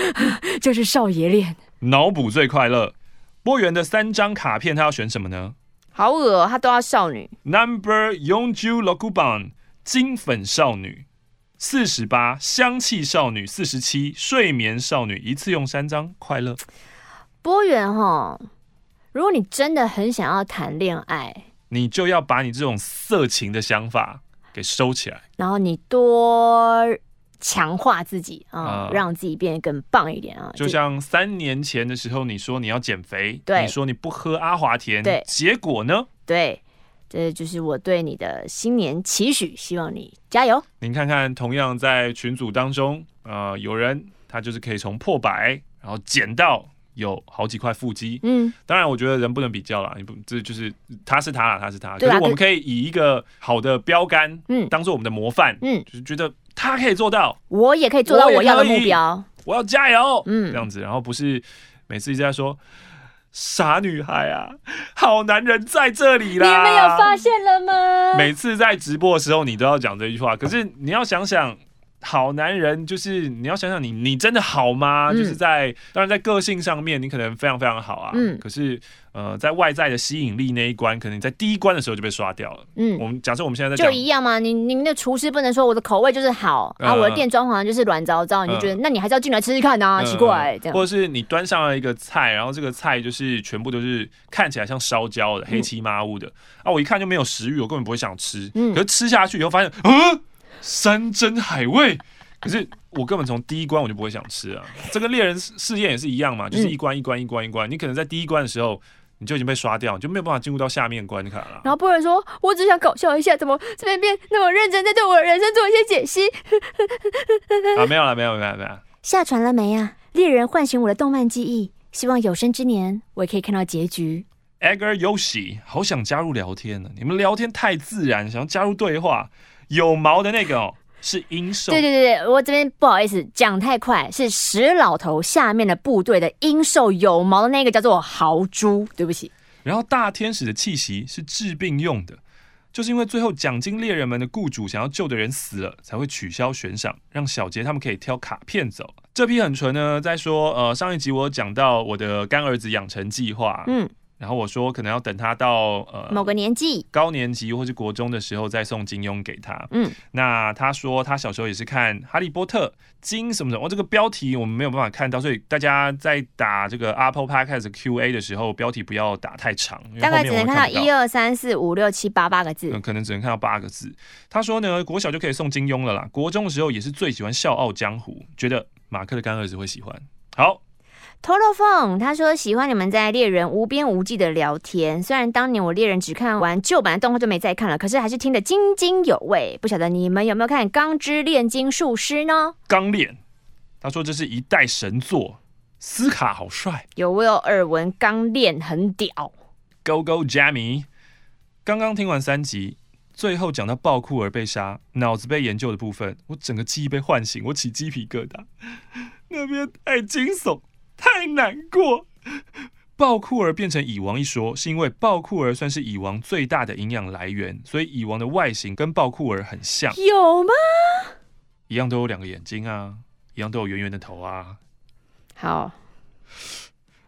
就是少爷恋。脑补最快乐，波源的三张卡片，他要选什么呢？好恶，他都要少女。Number Yonju Lokuban 金粉少女，四十八香气少女，四十七睡眠少女，一次用三张，快乐。波源哈，如果你真的很想要谈恋爱，你就要把你这种色情的想法给收起来，然后你多强化自己啊，让自己变得更棒一点啊。就像三年前的时候，你说你要减肥，你说你不喝阿华田，对，结果呢？对，这就是我对你的新年期许，希望你加油。您看看，同样在群组当中，呃，有人他就是可以从破百，然后减到。有好几块腹肌，嗯，当然我觉得人不能比较啦，你不这就是他是他啦，他是他，可是我们可以以一个好的标杆，嗯，当做我们的模范，嗯，就是觉得他可以做到，我也可以做到我要的目标，我要加油，嗯，这样子，然后不是每次一直在说傻女孩啊，好男人在这里啦，你们有发现了吗？每次在直播的时候你都要讲这句话，可是你要想想。好男人就是你要想想你你真的好吗？就是在当然在个性上面你可能非常非常好啊，嗯，可是呃在外在的吸引力那一关，可能在第一关的时候就被刷掉了。嗯，我们假设我们现在在就一样嘛？你您的厨师不能说我的口味就是好，然后我的店装潢就是乱糟糟，你就觉得那你还是要进来吃吃看啊？奇怪，这样。或者是你端上了一个菜，然后这个菜就是全部都是看起来像烧焦的黑漆麻乌的啊，我一看就没有食欲，我根本不会想吃。嗯，可是吃下去以后发现，嗯。山珍海味，可是我根本从第一关我就不会想吃啊！这个猎人试验也是一样嘛，就是一关一关一关一关，你可能在第一关的时候你就已经被刷掉，你就没有办法进入到下面关卡了。然后不能说我只想搞笑一下，怎么这边变那么认真，在对我的人生做一些解析？啊，没有了，没有，没有，没有。下船了没啊？猎人唤醒我的动漫记忆，希望有生之年我也可以看到结局。Egger Yoshi，好想加入聊天呢，你们聊天太自然，想要加入对话。有毛的那个哦，是鹰兽。对对对对，我这边不好意思讲太快，是石老头下面的部队的鹰兽有毛的那个叫做豪猪，对不起。然后大天使的气息是治病用的，就是因为最后奖金猎人们的雇主想要救的人死了，才会取消悬赏，让小杰他们可以挑卡片走。这批很纯呢，在说呃上一集我有讲到我的干儿子养成计划，嗯，然后我说可能要等他到呃某个年纪，高年级或是国中的时候再送金庸给他。嗯，那他说他小时候也是看《哈利波特》金什么什么，哦，这个标题我们没有办法看到，所以大家在打这个 Apple Podcast Q&A 的时候，标题不要打太长，大概只能看到一二三四五六七八八个字嗯，。可能只能看到八个字。他说呢，国小就可以送金庸了啦，国中的时候也是最喜欢《笑傲江湖》，觉得马克的干儿子会喜欢。好，Total Phone 他说喜欢你们在猎人无边无际的聊天，虽然当年我猎人只看完旧版的动画就没再看了，可是还是听得津津有味。不晓得你们有没有看《钢之炼金术师》呢？钢炼，他说这是一代神作，斯卡好帅有我有耳闻，钢炼很屌。，Go Go Jammy。刚刚听完三集。最后讲到爆库尔被杀，脑子被研究的部分，我整个记忆被唤醒，我起鸡皮疙瘩，那边太惊悚，太难过。暴库尔变成蚁王一说，是因为暴库尔算是蚁王最大的营养来源，所以蚁王的外形跟暴库尔很像，有吗？一样都有两个眼睛啊，一样都有圆圆的头啊。好，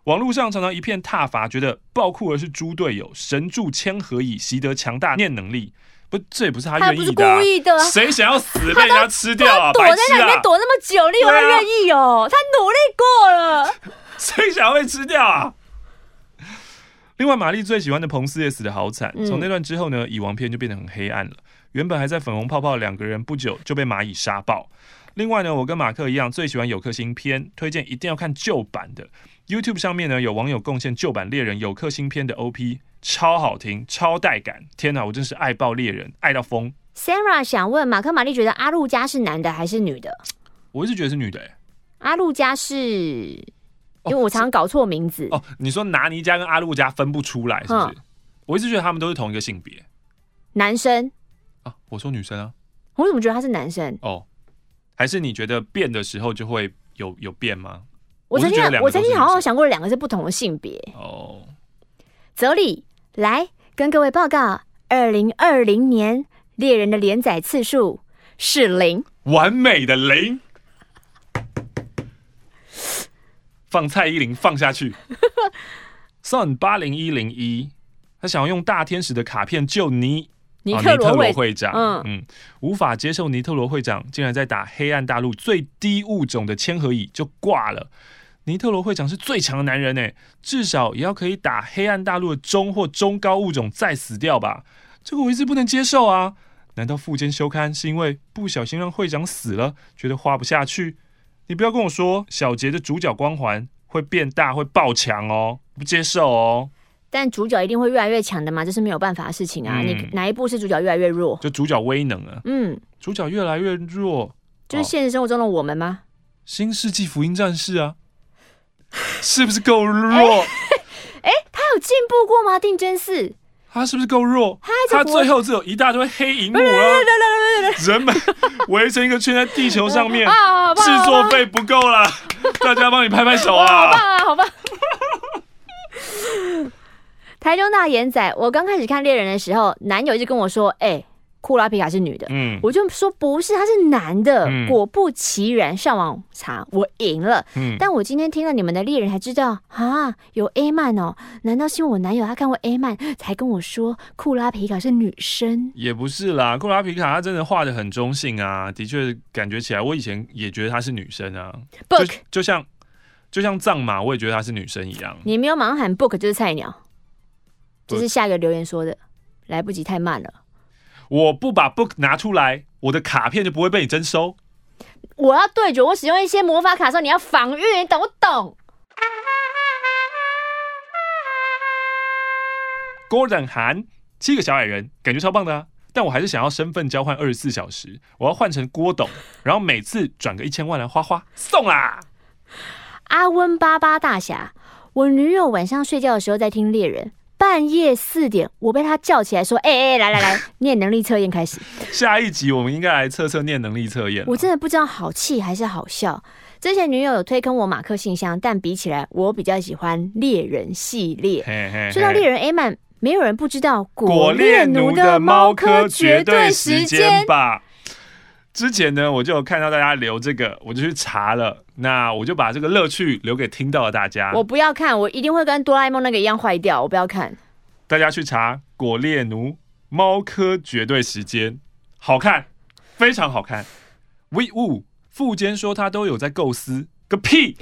网络上常常一片挞伐，觉得暴库尔是猪队友，神助千合蚁，习得强大念能力。不，这也不是他他不是故愿意的、啊。意的啊，谁想要死被人家吃掉啊？躲！在那里面躲那么久，你以为他对啊愿意哦？他努力过了。谁想要被吃掉啊？另外，玛丽最喜欢的彭斯也死的好惨。嗯从那段之后呢，蚁王篇就变得很黑暗了。原本还在粉红泡泡的两个人，不久就被蚂蚁杀爆。另外呢，我跟马克一样，最喜欢有颗星篇，推荐一定要看旧版的。YouTube 上面呢，有网友贡献旧版猎人有克星篇的 OP，超好听，超带感。天哪，我真是爱爆猎人，爱到疯。Sarah 想问马克玛丽，觉得阿路加是男的还是女的？我一直觉得是女的、欸。阿路加是，因为我常常搞错名字。哦，你说拿尼加跟阿路加分不出来是不是？嗯我一直觉得他们都是同一个性别男生，啊。我说女生啊。我怎么觉得他是男生？哦，还是你觉得变的时候就会有有变吗？我曾经我曾经好像都是女生想过两个是不同的性别。哦，泽里来跟各位报告，二零二零年猎人的连载次数是零。完美的零，放蔡依林放下去。Son 八零一零一，他想要用大天使的卡片救尼尼哦特罗会，会长，嗯嗯无法接受尼特罗会长竟然在打黑暗大陆最低物种的千合蚁就挂了。尼特罗会长是最强的男人呢，至少也要可以打黑暗大陆的中或中高物种再死掉吧？这个我一直不能接受啊！难道富坚修刊是因为不小心让会长死了，觉得画不下去？你不要跟我说小杰的主角光环会变大会爆强哦，不接受哦。但主角一定会越来越强的嘛，这是没有办法的事情啊。嗯你哪一部是主角越来越弱？就主角威能啊，嗯，主角越来越弱，就是哦现实生活中的我们吗？新世纪福音战士啊，是不是够弱？哎 他有进步过吗？定真寺？他是不是够弱？他他最后只有一大堆黑荧幕啊，人们围成一个圈在地球上面，啊，制作费不够啦，大家帮你拍拍手啊！好棒啊，好棒！台中大眼仔，我刚开始看猎人的时候，男友一直跟我说：“哎、库拉皮卡是女的。嗯我就说不是，他是男的。嗯果不其然，上网查，我赢了。嗯，但我今天听了你们的猎人，才知道啊，有 A 曼哦。难道是因为我男友他看过 A 曼，才跟我说库拉皮卡是女生？也不是啦，库拉皮卡他真的画的很中性啊，的确感觉起来，我以前也觉得她是女生啊，book，就像就像藏马，我也觉得她是女生一样。你没有马上喊 book 就是菜鸟，这 Book 是下一个留言说的，来不及，太慢了。我不把 book 拿出来，我的卡片就不会被你征收。我要对决，我使用一些魔法卡的时候，你要防御，你懂不懂？Gordon 韩七个小矮人，感觉超棒的啊！但我还是想要身份交换二十四小时，我要换成郭董，然后每次转个一千万来花花送啦。阿温巴巴大侠，我女友晚上睡觉的时候在听猎人，半夜四点，我被他叫起来说：“哎、哎、来来来，念能力测验开始。下一集我们应该来测测念能力测验”。我真的不知道好气还是好笑。之前女友有推坑我马克信箱，但比起来，我比较喜欢猎人系列。嘿嘿嘿说到猎人 A 曼，没有人不知道果炼奴的猫科绝对时间吧？之前呢，我就有看到大家留这个，我就去查了。那我就把这个乐趣留给听到的大家。我不要看，我一定会跟哆啦 A 梦那个一样坏掉。我不要看。大家去查果列奴猫科绝对时间，好看，非常好看。We 物富坚说他都有在构思个屁，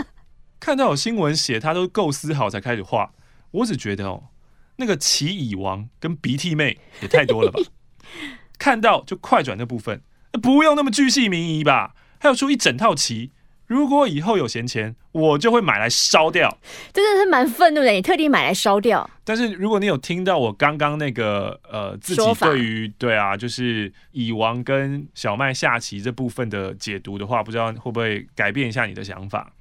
看到有新闻写他都构思好才开始画。我只觉得哦，那个奇蚁王跟鼻涕妹也太多了吧？看到就快转那部分。不用那么巨细靡遗吧？还有出一整套棋，如果以后有闲钱，我就会买来烧掉。真的是蛮愤怒的，你特地买来烧掉。但是如果你有听到我刚刚那个呃自己对于对啊，就是蚁王跟小麦下棋这部分的解读的话，不知道会不会改变一下你的想法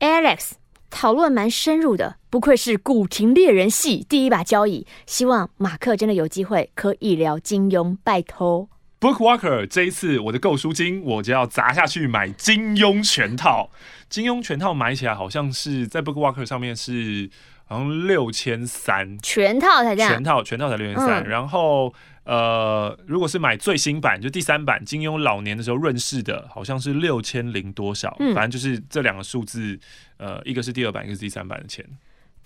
？Alex 讨论蛮深入的，不愧是古亭猎人系第一把交椅。希望马克真的有机会可以聊金庸，拜托。Bookwalker，这一次我的购书金我就要砸下去买金庸全套。金庸全套买起来好像是在 Bookwalker 上面是好像六千三，全套才这样，全套全套才六千三。然后呃，如果是买最新版，就第三版金庸老年的时候润饰的，好像是六千零多少。反正就是这两个数字，呃，一个是第二版，一个是第三版的钱。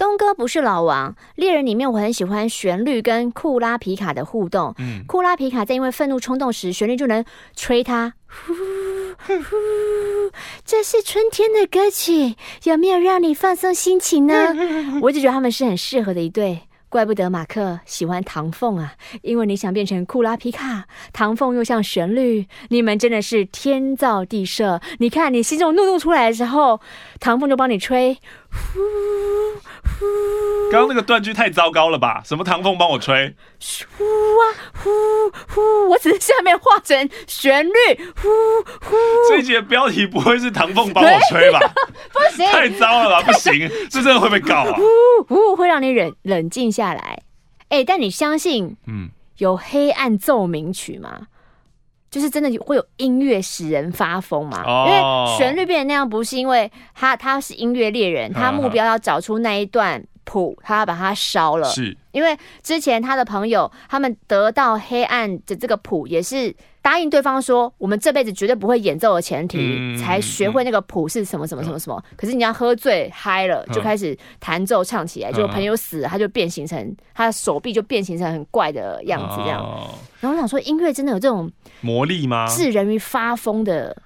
东哥不是老王，猎人里面我很喜欢旋律跟库拉皮卡的互动。嗯，库拉皮卡在因为愤怒冲动时，旋律就能吹他。呼呼，这是春天的歌曲，有没有让你放松心情呢？我就觉得他们是很适合的一对。怪不得马克喜欢唐凤啊，因为你想变成库拉皮卡，唐凤又像旋律，你们真的是天造地设。你看你心中怒怒出来的时候，唐凤就帮你吹。刚刚那个断句太糟糕了吧？什么唐凤帮我吹？呼啊呼呼，我只是下面画成旋律。呼呼，这一节标题不会是唐凤帮我吹吧？不行，太糟了吧？不行，这真的会被告啊！呼呼，会让你冷冷静下来。哎，但你相信，嗯，有黑暗奏鸣曲吗？就是真的会有音乐使人发疯嘛？因为旋律变成那样，不是因为他他是音乐猎人，他目标要找出那一段谱，他要把它烧了。是因为之前他的朋友他们得到黑暗的这个谱，也是答应对方说，我们这辈子绝对不会演奏的前提，才学会那个谱是什么什么什么什么。可是你要喝醉嗨了，就开始弹奏唱起来，就朋友死了，他就变形成他的手臂就变形成很怪的样子，这样。然后我想说，音乐真的有这种。魔力吗？致人于发疯的。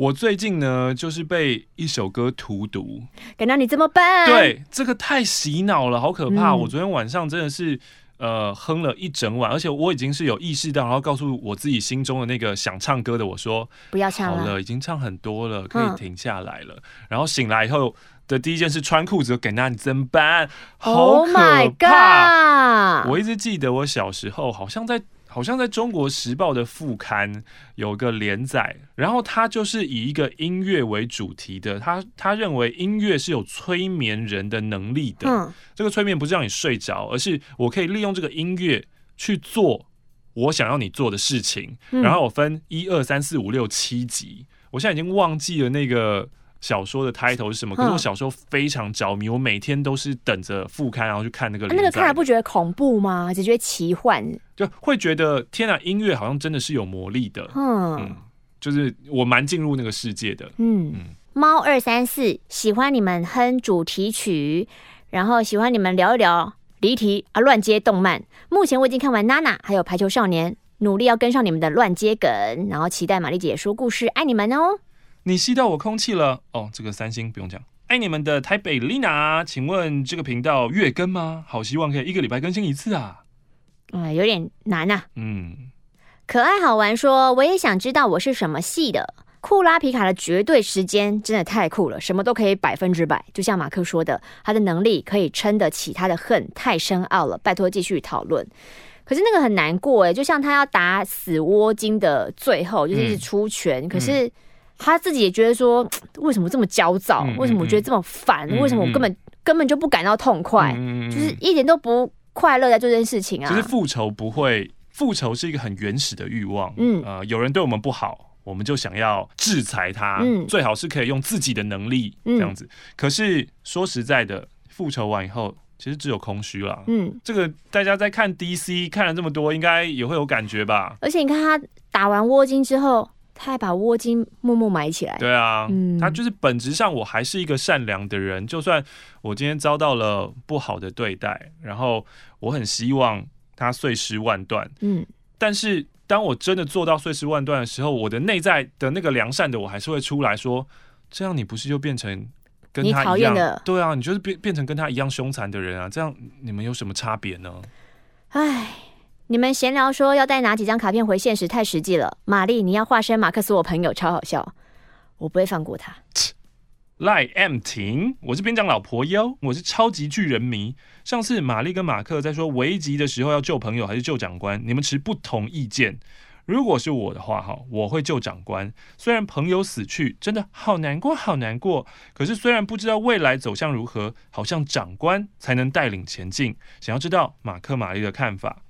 我最近呢，就是被一首歌荼毒，感到你怎么办？对，这个太洗脑了，好可怕！我昨天晚上真的是呃哼了一整晚，而且我已经是有意识到，然后告诉我自己心中的那个想唱歌的我说，不要唱了，已经唱很多了，可以停下来了。然后醒来以后的第一件事，穿裤子，给那你怎么办？好可怕！我一直记得我小时候好像在。好像在中国时报的副刊有个连载，然后他就是以一个音乐为主题的，他他认为音乐是有催眠人的能力的。嗯，这个催眠不是让你睡着，而是我可以利用这个音乐去做我想要你做的事情。然后我分一二三四五六七集，我现在已经忘记了那个。小说的 title 是什么？可是我小时候非常着迷，我每天都是等着副刊，然后去看那个。那个看了不觉得恐怖吗？只觉得奇幻，就会觉得天啊，音乐好像真的是有魔力的。嗯，就是我蛮进入那个世界的。嗯，猫二三四喜欢你们哼主题曲，然后喜欢你们聊一聊离题啊乱接动漫。目前我已经看完娜娜还有排球少年，努力要跟上你们的乱接梗，然后期待玛丽姐说故事，爱你们哦。你吸到我空气了哦，这个三星不用讲。爱你们的台北丽娜，请问这个频道月更吗？好希望可以一个礼拜更新一次啊。嗯，有点难呐。嗯，可爱好玩说，我也想知道我是什么系的。库拉皮卡的绝对时间真的太酷了，什么都可以百分之百。就像马克说的，他的能力可以撑得起他的恨，太深奥了。拜托继续讨论。可是那个很难过哎，就像他要打死窝金的最后，就是一直出拳，可是。他自己也觉得说，为什么这么焦躁？为什么我觉得这么烦？为什么我根本根本就不感到痛快？就是一点都不快乐在做这件事情啊！就是复仇不会，复仇是一个很原始的欲望。嗯，呃，有人对我们不好，我们就想要制裁他。嗯，最好是可以用自己的能力这样子。可是说实在的，复仇完以后，其实只有空虚了。嗯，这个大家在看 DC 看了这么多，应该也会有感觉吧？而且你看他打完窝金之后，他还把窝金默默埋起来。对啊，嗯他就是本质上我还是一个善良的人，就算我今天遭到了不好的对待，然后我很希望他碎尸万段，嗯，但是当我真的做到碎尸万段的时候，我的内在的那个良善的我还是会出来说，这样你不是就变成跟他一样？对啊，你就是变变成跟他一样凶残的人啊，这样你们有什么差别呢？唉，你们闲聊说要带哪几张卡片回现实，太实际了。玛丽，你要化身马克思我朋友，超好笑，我不会放过他。赖 M 婷，我是边讲老婆哟，我是超级巨人迷。上次玛丽跟马克在说危急的时候要救朋友还是救长官，你们持不同意见。如果是我的话，哈，我会救长官。虽然朋友死去，真的好难过，好难过。可是虽然不知道未来走向如何，好像长官才能带领前进。想要知道马克、玛丽的看法。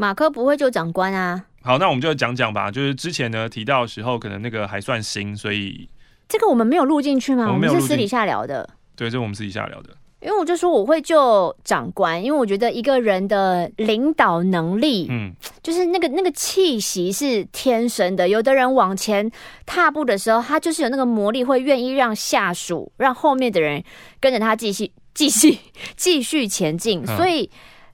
马克不会救长官啊，好，那我们就讲讲吧。就是之前呢提到的时候，可能那个还算新，所以这个我们没有录进去吗？我们是私底下聊的。对，这是我们私底下聊的。因为我就说我会救长官，因为我觉得一个人的领导能力，嗯，就是那个那个气息是天生的。有的人往前踏步的时候，他就是有那个魔力，会愿意让下属、让后面的人跟着他继续、继续、继续前进。嗯所以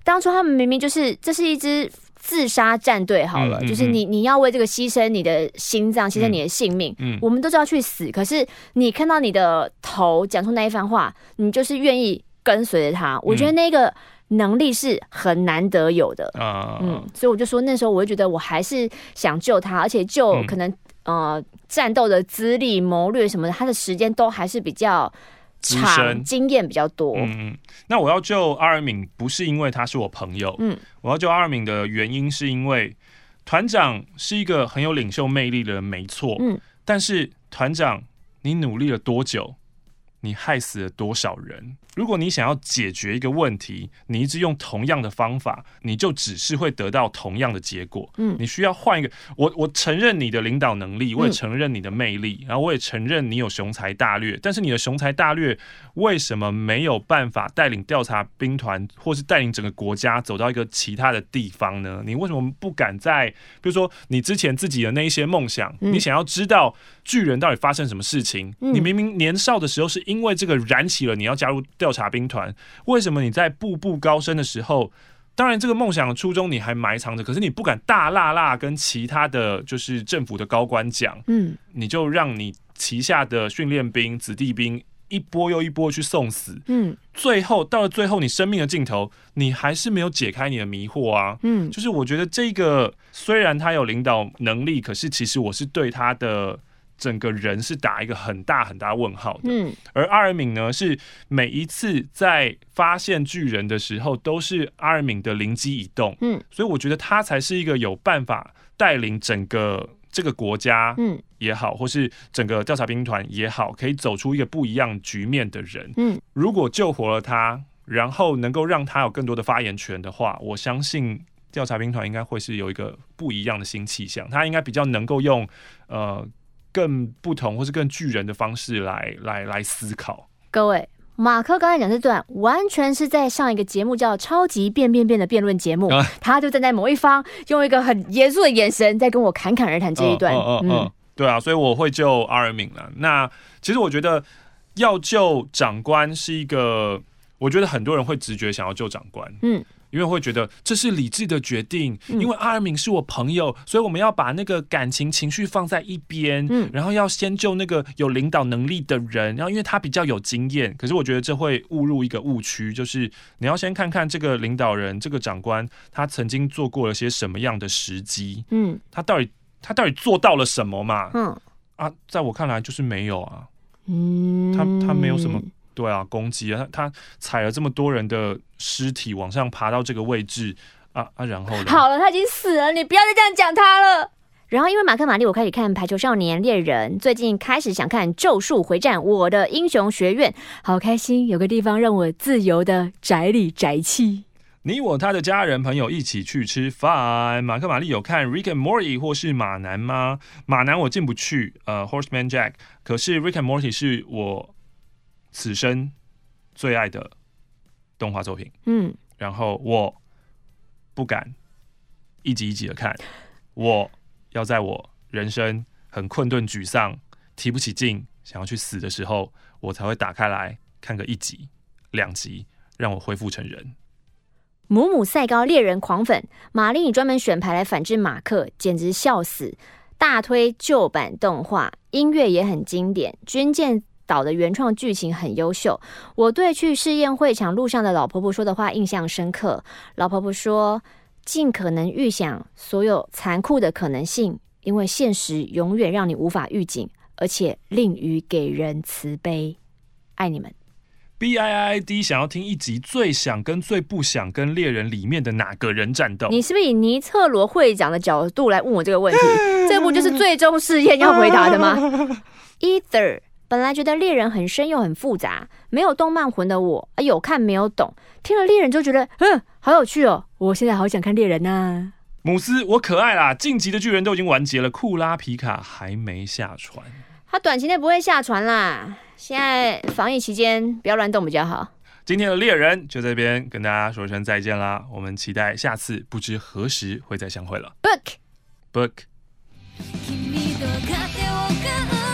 当初他们明明就是这是一支自杀战队，好了，嗯嗯就是你你要为这个牺牲你的心脏，牺牲你的性命。嗯。我们都知道去死，可是你看到你的头讲出那一番话，你就是愿意跟随着他。我觉得那个能力是很难得有的。啊、嗯，所以我就说那时候我就觉得我还是想救他，而且救嗯。可能、呃战斗的资历、谋略什么的，他的时间都还是比较资长，深。经验比较多。嗯嗯，那我要救阿尔敏，不是因为他是我朋友，嗯，我要救阿尔敏的原因是因为团长是一个很有领袖魅力的人，没错，嗯，但是团长，你努力了多久？你害死了多少人？如果你想要解决一个问题，你一直用同样的方法，你就只是会得到同样的结果。嗯你需要换一个。我我承认你的领导能力，我也嗯承认你的魅力，然后我也承认你有雄才大略。但是你的雄才大略为什么没有办法带领调查兵团，或是带领整个国家走到一个其他的地方呢？你为什么不敢在，比如说你之前自己的那一些梦想，嗯你想要知道巨人到底发生什么事情？嗯你明明年少的时候是因为这个燃起了你要加入调查兵团，为什么你在步步高升的时候？当然，这个梦想的初衷你还埋藏着，可是你不敢大辣辣跟其他的就是政府的高官讲，嗯你就让你旗下的训练兵、子弟兵一波又一波去送死，嗯最后到了最后，你生命的尽头，你还是没有解开你的迷惑啊！嗯就是我觉得这个虽然他有领导能力，可是其实我是对他的整个人是打一个很大很大问号的。嗯而阿尔敏呢，是每一次在发现巨人的时候，都是阿尔敏的灵机一动，嗯所以我觉得他才是一个有办法带领整个这个国家嗯也好，或是整个调查兵团也好，可以走出一个不一样局面的人。嗯如果救活了他，然后能够让他有更多的发言权的话，我相信调查兵团应该会是有一个不一样的新气象。他应该比较能够用呃更不同或是更巨人的方式来来来思考。各位。马克刚才讲这段，完全是在上一个节目叫《超级变变变》的辩论节目，啊他就站在某一方，用一个很严肃的眼神在跟我侃侃而谈这一段。嗯嗯嗯嗯，对啊，所以我会救阿尔敏了。那其实我觉得要救长官是一个，我觉得很多人会直觉想要救长官，嗯因为会觉得这是理智的决定，嗯。因为阿尔敏是我朋友，所以我们要把那个感情情绪放在一边，嗯。然后要先救那个有领导能力的人，然后因为他比较有经验。可是我觉得这会误入一个误区，就是你要先看看这个领导人、这个长官他曾经做过了些什么样的时机，嗯。他到底他到底做到了什么嘛？嗯。啊，在我看来就是没有啊，嗯，他他没有什么对啊攻击啊，他他踩了这么多人的尸体往上爬到这个位置啊啊，然后？好了，他已经死了，你不要再这样讲他了。然后，因为马克·玛丽，我开始看《排球少年猎人》，最近开始想看《咒术回战》，我的英雄学院，好开心，有个地方让我自由的宅里宅气。你我他的家人朋友一起去吃饭。马克·玛丽有看《Rick and Morty》或是马南吗？马南我进不去，呃，《Horseman Jack》，可是《Rick and Morty》是我此生最爱的动画作品，嗯，然后我不敢一集一集的看，我要在我人生很困顿、沮丧、提不起劲、想要去死的时候，我才会打开来看个一集、两集，让我恢复成人。母母赛高猎人狂粉，玛丽你专门选牌来反制马克，简直笑死！大推旧版动画，音乐也很经典，军舰岛的原创剧情很优秀。我对去试验会场路上的老婆婆说的话印象深刻。老婆婆说：“尽可能预想所有残酷的可能性，因为现实永远让你无法预警，而且吝于给人慈悲。”爱你们。B I I D 想要听一集最想跟最不想跟猎人里面的哪个人战斗？你是不是以尼特罗会长的角度来问我这个问题？这不就是最终试验要回答的吗？Either 本来觉得猎人很深又很复杂，没有动漫魂的我，啊有看没有懂，听了猎人就觉得，嗯，好有趣哦！我现在好想看猎人呐、姆斯，我可爱啦！晋级的巨人都已经完结了，库拉皮卡还没下船。他短期内不会下船啦。现在防疫期间不要乱动比较好。今天的猎人就在这边跟大家说声再见啦，我们期待下次不知何时会再相会了。Book。Book。君と肩